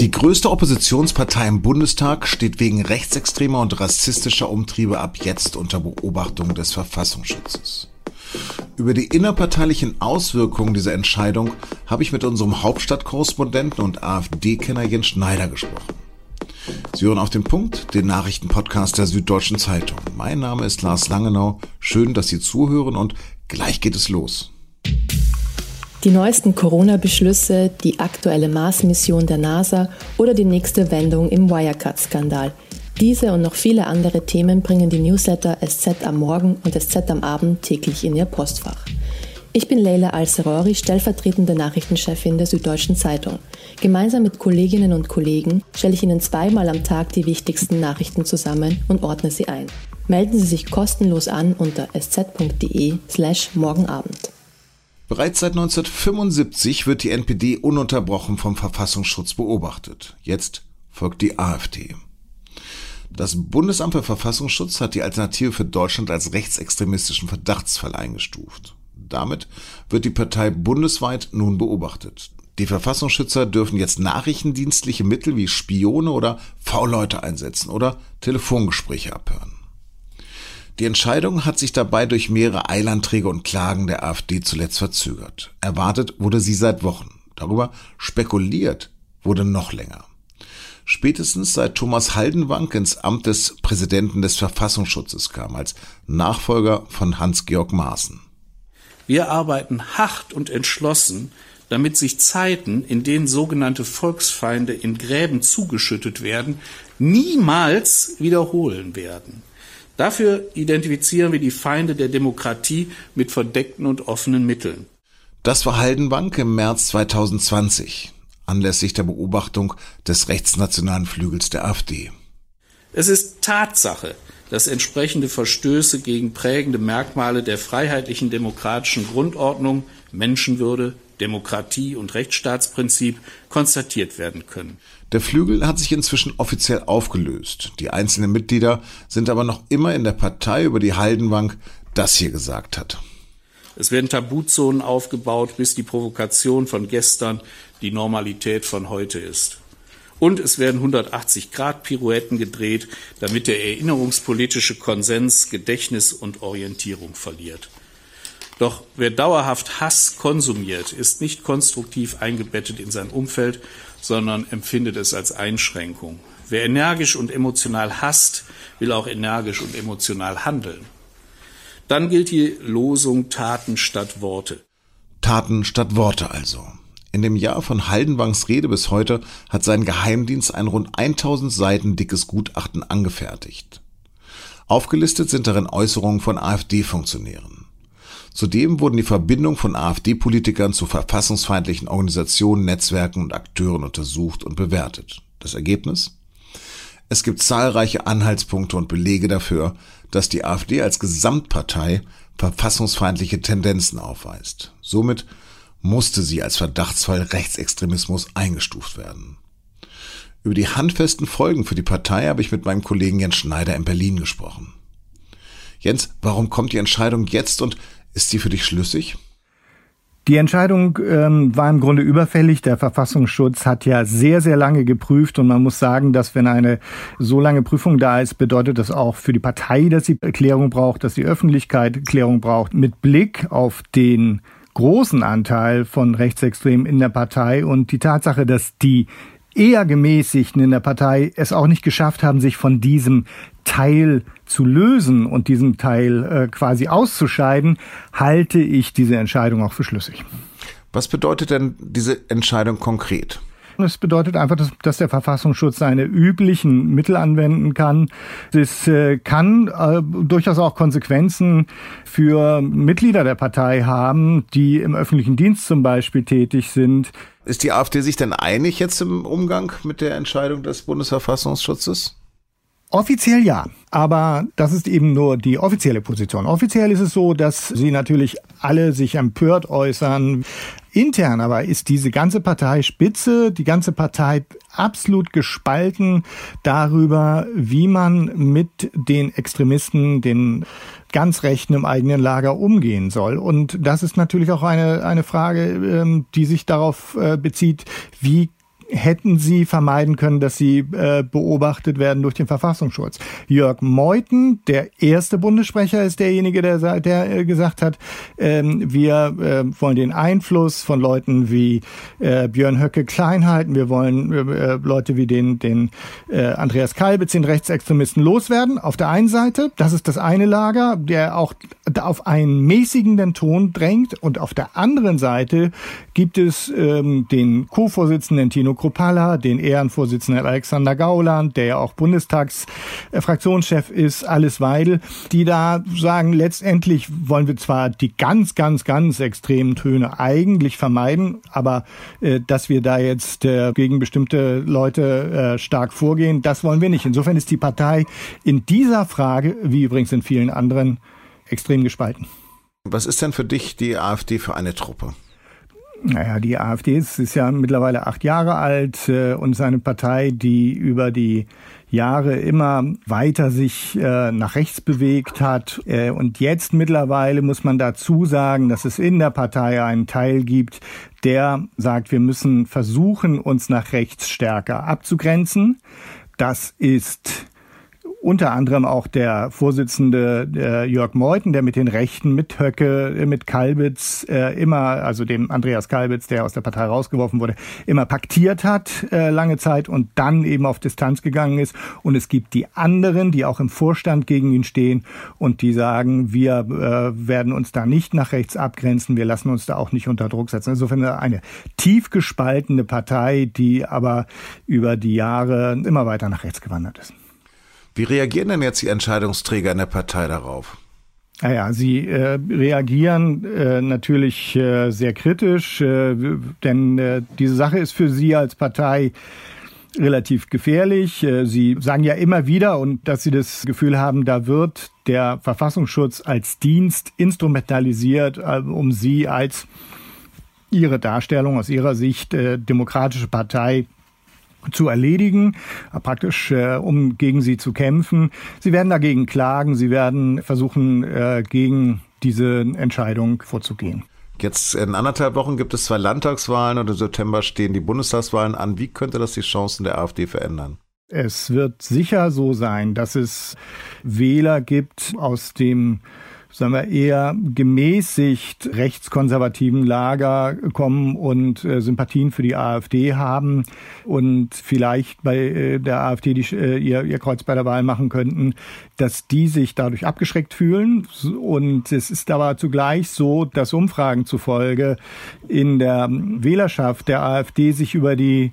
Die größte Oppositionspartei im Bundestag steht wegen rechtsextremer und rassistischer Umtriebe ab jetzt unter Beobachtung des Verfassungsschutzes. Über die innerparteilichen Auswirkungen dieser Entscheidung habe ich mit unserem Hauptstadtkorrespondenten und AfD-Kenner Jens Schneider gesprochen. Sie hören auf den Punkt, den Nachrichtenpodcast der Süddeutschen Zeitung. Mein Name ist Lars Langenau. Schön, dass Sie zuhören und gleich geht es los. Die neuesten Corona-Beschlüsse, die aktuelle Mars-Mission der NASA oder die nächste Wendung im Wirecard-Skandal. Diese und noch viele andere Themen bringen die Newsletter SZ am Morgen und SZ am Abend täglich in Ihr Postfach. Ich bin Leila Al-Serori, stellvertretende Nachrichtenchefin der Süddeutschen Zeitung. Gemeinsam mit Kolleginnen und Kollegen stelle ich Ihnen zweimal am Tag die wichtigsten Nachrichten zusammen und ordne sie ein. Melden Sie sich kostenlos an unter sz.de slash morgenabend. Bereits seit 1975 wird die NPD ununterbrochen vom Verfassungsschutz beobachtet. Jetzt folgt die AfD. Das Bundesamt für Verfassungsschutz hat die Alternative für Deutschland als rechtsextremistischen Verdachtsfall eingestuft. Damit wird die Partei bundesweit nun beobachtet. Die Verfassungsschützer dürfen jetzt nachrichtendienstliche Mittel wie Spione oder V-Leute einsetzen oder Telefongespräche abhören. Die Entscheidung hat sich dabei durch mehrere Eilanträge und Klagen der AfD zuletzt verzögert. Erwartet wurde sie seit Wochen. Darüber spekuliert wurde noch länger. Spätestens seit Thomas Haldenwang ins Amt des Präsidenten des Verfassungsschutzes kam, als Nachfolger von Hans-Georg Maaßen. Wir arbeiten hart und entschlossen, damit sich Zeiten, in denen sogenannte Volksfeinde in Gräben zugeschüttet werden, niemals wiederholen werden. Dafür identifizieren wir die Feinde der Demokratie mit verdeckten und offenen Mitteln. Das war Haldenbank im März 2020, anlässlich der Beobachtung des rechtsnationalen Flügels der AfD. Es ist Tatsache, dass entsprechende Verstöße gegen prägende Merkmale der freiheitlichen demokratischen Grundordnung, Menschenwürde, Demokratie und Rechtsstaatsprinzip konstatiert werden können. Der Flügel hat sich inzwischen offiziell aufgelöst. Die einzelnen Mitglieder sind aber noch immer in der Partei, über die Haldenwang das hier gesagt hat. Es werden Tabuzonen aufgebaut, bis die Provokation von gestern die Normalität von heute ist. Und es werden 180-Grad-Pirouetten gedreht, damit der erinnerungspolitische Konsens Gedächtnis und Orientierung verliert. Doch wer dauerhaft Hass konsumiert, ist nicht konstruktiv eingebettet in sein Umfeld, sondern empfindet es als Einschränkung. Wer energisch und emotional hasst, will auch energisch und emotional handeln. Dann gilt die Losung Taten statt Worte. Taten statt Worte also. In dem Jahr von Haldenwangs Rede bis heute hat sein Geheimdienst ein rund 1000 Seiten dickes Gutachten angefertigt. Aufgelistet sind darin Äußerungen von AfD-Funktionären. Zudem wurden die Verbindungen von AfD-Politikern zu verfassungsfeindlichen Organisationen, Netzwerken und Akteuren untersucht und bewertet. Das Ergebnis? Es gibt zahlreiche Anhaltspunkte und Belege dafür, dass die AfD als Gesamtpartei verfassungsfeindliche Tendenzen aufweist. Somit musste sie als Verdachtsfall Rechtsextremismus eingestuft werden. Über die handfesten Folgen für die Partei habe ich mit meinem Kollegen Jens Schneider in Berlin gesprochen. Jens, warum kommt die Entscheidung jetzt und ist sie für dich schlüssig? Die Entscheidung ähm, war im Grunde überfällig. Der Verfassungsschutz hat ja sehr, sehr lange geprüft und man muss sagen, dass wenn eine so lange Prüfung da ist, bedeutet das auch für die Partei, dass sie Klärung braucht, dass die Öffentlichkeit Klärung braucht. Mit Blick auf den großen Anteil von Rechtsextremen in der Partei und die Tatsache, dass die eher gemäßigten in der Partei es auch nicht geschafft haben, sich von diesem Teil zu lösen und diesem Teil äh, quasi auszuscheiden, halte ich diese Entscheidung auch für schlüssig. Was bedeutet denn diese Entscheidung konkret? Es bedeutet einfach, dass, dass, der Verfassungsschutz seine üblichen Mittel anwenden kann. Es äh, kann äh, durchaus auch Konsequenzen für Mitglieder der Partei haben, die im öffentlichen Dienst zum Beispiel tätig sind. Ist die AfD sich denn einig jetzt im Umgang mit der Entscheidung des Bundesverfassungsschutzes? Offiziell ja, aber das ist eben nur die offizielle Position. Offiziell ist es so, dass sie natürlich alle sich empört äußern. Intern aber ist diese ganze Parteispitze, die ganze Partei absolut gespalten darüber, wie man mit den Extremisten, den ganz Rechten im eigenen Lager umgehen soll. Und das ist natürlich auch eine, eine Frage, ähm, die sich darauf äh, bezieht, wie hätten sie vermeiden können, dass sie äh, beobachtet werden durch den Verfassungsschutz. Jörg Meuthen, der erste Bundessprecher, ist derjenige, der, der äh, gesagt hat, ähm, wir äh, wollen den Einfluss von Leuten wie äh, Björn Höcke klein halten, wir wollen äh, Leute wie den, den äh, Andreas Kalbitz, den Rechtsextremisten, loswerden. Auf der einen Seite, das ist das eine Lager, der auch auf einen mäßigenden Ton drängt und auf der anderen Seite gibt es ähm, den Co-Vorsitzenden Tino Kropalla, den Ehrenvorsitzenden Alexander Gauland, der ja auch Bundestagsfraktionschef ist, Alice Weidel, die da sagen, letztendlich wollen wir zwar die ganz, ganz, ganz extremen Töne eigentlich vermeiden, aber äh, dass wir da jetzt äh, gegen bestimmte Leute äh, stark vorgehen, das wollen wir nicht. Insofern ist die Partei in dieser Frage, wie übrigens in vielen anderen, extrem gespalten. Was ist denn für dich die AfD für eine Truppe? Naja, die AfD ist, ist ja mittlerweile acht Jahre alt äh, und ist eine Partei, die über die Jahre immer weiter sich äh, nach rechts bewegt hat. Äh, und jetzt mittlerweile muss man dazu sagen, dass es in der Partei einen Teil gibt, der sagt, wir müssen versuchen, uns nach rechts stärker abzugrenzen. Das ist unter anderem auch der Vorsitzende äh, Jörg Meuthen, der mit den Rechten, mit Höcke, äh, mit Kalbitz äh, immer, also dem Andreas Kalbitz, der aus der Partei rausgeworfen wurde, immer paktiert hat äh, lange Zeit und dann eben auf Distanz gegangen ist. Und es gibt die anderen, die auch im Vorstand gegen ihn stehen und die sagen, wir äh, werden uns da nicht nach rechts abgrenzen, wir lassen uns da auch nicht unter Druck setzen. Insofern eine tief gespaltene Partei, die aber über die Jahre immer weiter nach rechts gewandert ist. Wie reagieren denn jetzt die Entscheidungsträger in der Partei darauf? Naja, sie äh, reagieren äh, natürlich äh, sehr kritisch, äh, denn äh, diese Sache ist für sie als Partei relativ gefährlich. Äh, sie sagen ja immer wieder, und dass sie das Gefühl haben, da wird der Verfassungsschutz als Dienst instrumentalisiert, um sie als ihre Darstellung aus ihrer Sicht demokratische Partei zu erledigen, äh, praktisch äh, um gegen sie zu kämpfen. Sie werden dagegen klagen, sie werden versuchen, äh, gegen diese Entscheidung vorzugehen. Jetzt in anderthalb Wochen gibt es zwei Landtagswahlen und im September stehen die Bundestagswahlen an. Wie könnte das die Chancen der AfD verändern? Es wird sicher so sein, dass es Wähler gibt aus dem sagen wir, eher gemäßigt rechtskonservativen Lager kommen und äh, Sympathien für die AfD haben und vielleicht bei äh, der AfD die, äh, ihr, ihr Kreuz bei der Wahl machen könnten, dass die sich dadurch abgeschreckt fühlen. Und es ist aber zugleich so, dass Umfragen zufolge in der Wählerschaft der AfD sich über die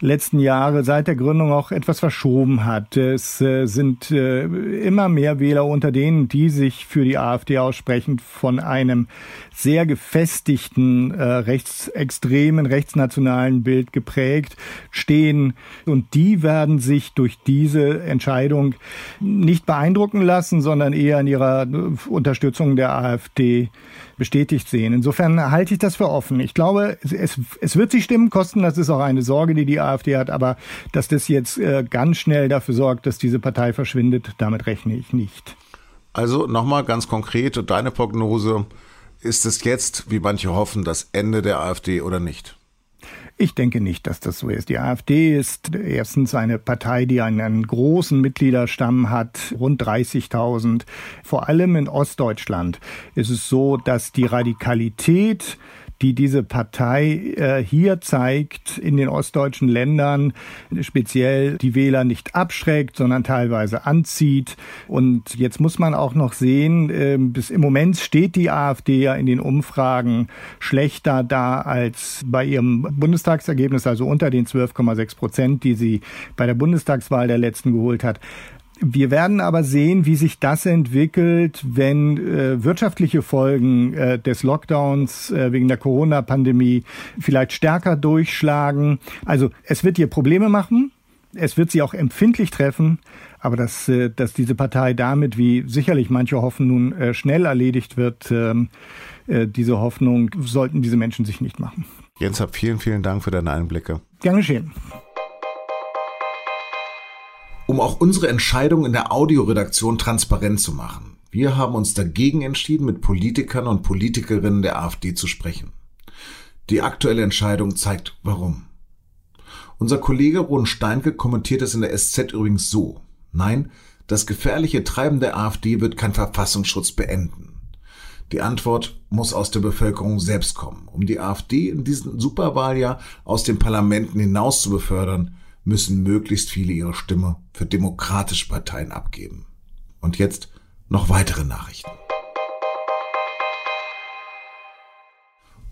letzten Jahre seit der Gründung auch etwas verschoben hat. Es äh, sind äh, immer mehr Wähler unter denen, die sich für die AfD aussprechen, von einem sehr gefestigten, äh, rechtsextremen, rechtsnationalen Bild geprägt stehen. Und die werden sich durch diese Entscheidung nicht beeindrucken lassen, sondern eher in ihrer Unterstützung der AfD bestätigt sehen. Insofern halte ich das für offen. Ich glaube, es, es wird sich Stimmen kosten. Das ist auch eine Sorge, die die AfD hat. Aber dass das jetzt äh, ganz schnell dafür sorgt, dass diese Partei verschwindet, damit rechne ich nicht. Also nochmal ganz konkret, deine Prognose, ist es jetzt, wie manche hoffen, das Ende der AfD oder nicht? Ich denke nicht, dass das so ist. Die AfD ist erstens eine Partei, die einen, einen großen Mitgliederstamm hat, rund 30.000. Vor allem in Ostdeutschland ist es so, dass die Radikalität die diese Partei äh, hier zeigt, in den ostdeutschen Ländern speziell die Wähler nicht abschreckt, sondern teilweise anzieht. Und jetzt muss man auch noch sehen, äh, bis im Moment steht die AfD ja in den Umfragen schlechter da als bei ihrem Bundestagsergebnis, also unter den 12,6 Prozent, die sie bei der Bundestagswahl der letzten geholt hat. Wir werden aber sehen, wie sich das entwickelt, wenn äh, wirtschaftliche Folgen äh, des Lockdowns äh, wegen der Corona-Pandemie vielleicht stärker durchschlagen. Also es wird ihr Probleme machen. Es wird sie auch empfindlich treffen, aber dass, äh, dass diese Partei damit, wie sicherlich manche hoffen, nun äh, schnell erledigt wird, ähm, äh, diese Hoffnung sollten diese Menschen sich nicht machen. Jens, hab vielen, vielen Dank für deine Einblicke. Gern geschehen. Um auch unsere Entscheidung in der Audioredaktion transparent zu machen. Wir haben uns dagegen entschieden, mit Politikern und Politikerinnen der AfD zu sprechen. Die aktuelle Entscheidung zeigt warum. Unser Kollege Ron Steinke kommentiert es in der SZ übrigens so. Nein, das gefährliche Treiben der AfD wird kein Verfassungsschutz beenden. Die Antwort muss aus der Bevölkerung selbst kommen. Um die AfD in diesem Superwahljahr aus den Parlamenten hinaus zu befördern, müssen möglichst viele ihre Stimme für demokratische Parteien abgeben. Und jetzt noch weitere Nachrichten.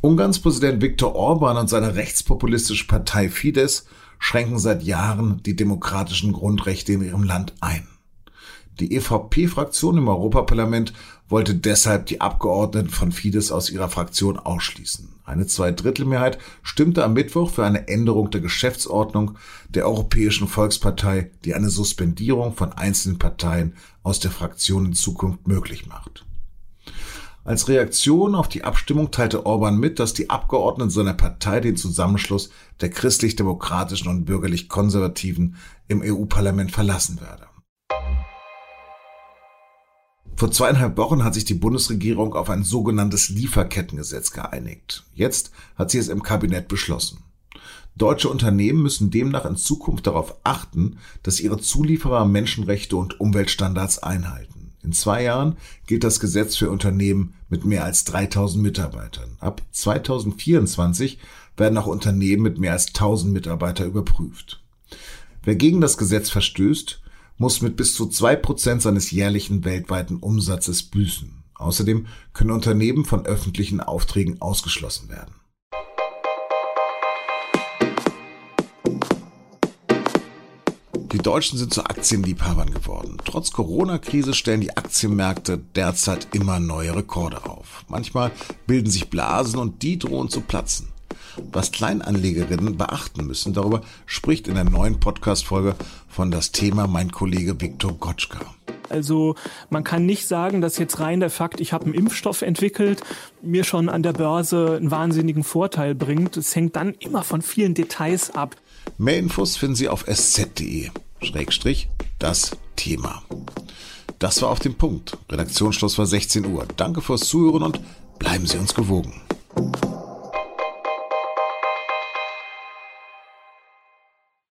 Ungarns Präsident Viktor Orban und seine rechtspopulistische Partei Fidesz schränken seit Jahren die demokratischen Grundrechte in ihrem Land ein. Die EVP-Fraktion im Europaparlament wollte deshalb die Abgeordneten von Fidesz aus ihrer Fraktion ausschließen. Eine Zweidrittelmehrheit stimmte am Mittwoch für eine Änderung der Geschäftsordnung der Europäischen Volkspartei, die eine Suspendierung von einzelnen Parteien aus der Fraktion in Zukunft möglich macht. Als Reaktion auf die Abstimmung teilte Orban mit, dass die Abgeordneten seiner Partei den Zusammenschluss der christlich-demokratischen und bürgerlich-konservativen im EU-Parlament verlassen werde. Vor zweieinhalb Wochen hat sich die Bundesregierung auf ein sogenanntes Lieferkettengesetz geeinigt. Jetzt hat sie es im Kabinett beschlossen. Deutsche Unternehmen müssen demnach in Zukunft darauf achten, dass ihre Zulieferer Menschenrechte und Umweltstandards einhalten. In zwei Jahren gilt das Gesetz für Unternehmen mit mehr als 3000 Mitarbeitern. Ab 2024 werden auch Unternehmen mit mehr als 1000 Mitarbeiter überprüft. Wer gegen das Gesetz verstößt, muss mit bis zu zwei Prozent seines jährlichen weltweiten Umsatzes büßen. Außerdem können Unternehmen von öffentlichen Aufträgen ausgeschlossen werden. Die Deutschen sind zu Aktienliebhabern geworden. Trotz Corona-Krise stellen die Aktienmärkte derzeit immer neue Rekorde auf. Manchmal bilden sich Blasen und die drohen zu platzen was Kleinanlegerinnen beachten müssen. Darüber spricht in der neuen Podcast-Folge von das Thema mein Kollege Viktor Gotschka. Also man kann nicht sagen, dass jetzt rein der Fakt, ich habe einen Impfstoff entwickelt, mir schon an der Börse einen wahnsinnigen Vorteil bringt. Es hängt dann immer von vielen Details ab. Mehr Infos finden Sie auf sz.de. Schrägstrich das Thema. Das war auf dem Punkt. Redaktionsschluss war 16 Uhr. Danke fürs Zuhören und bleiben Sie uns gewogen.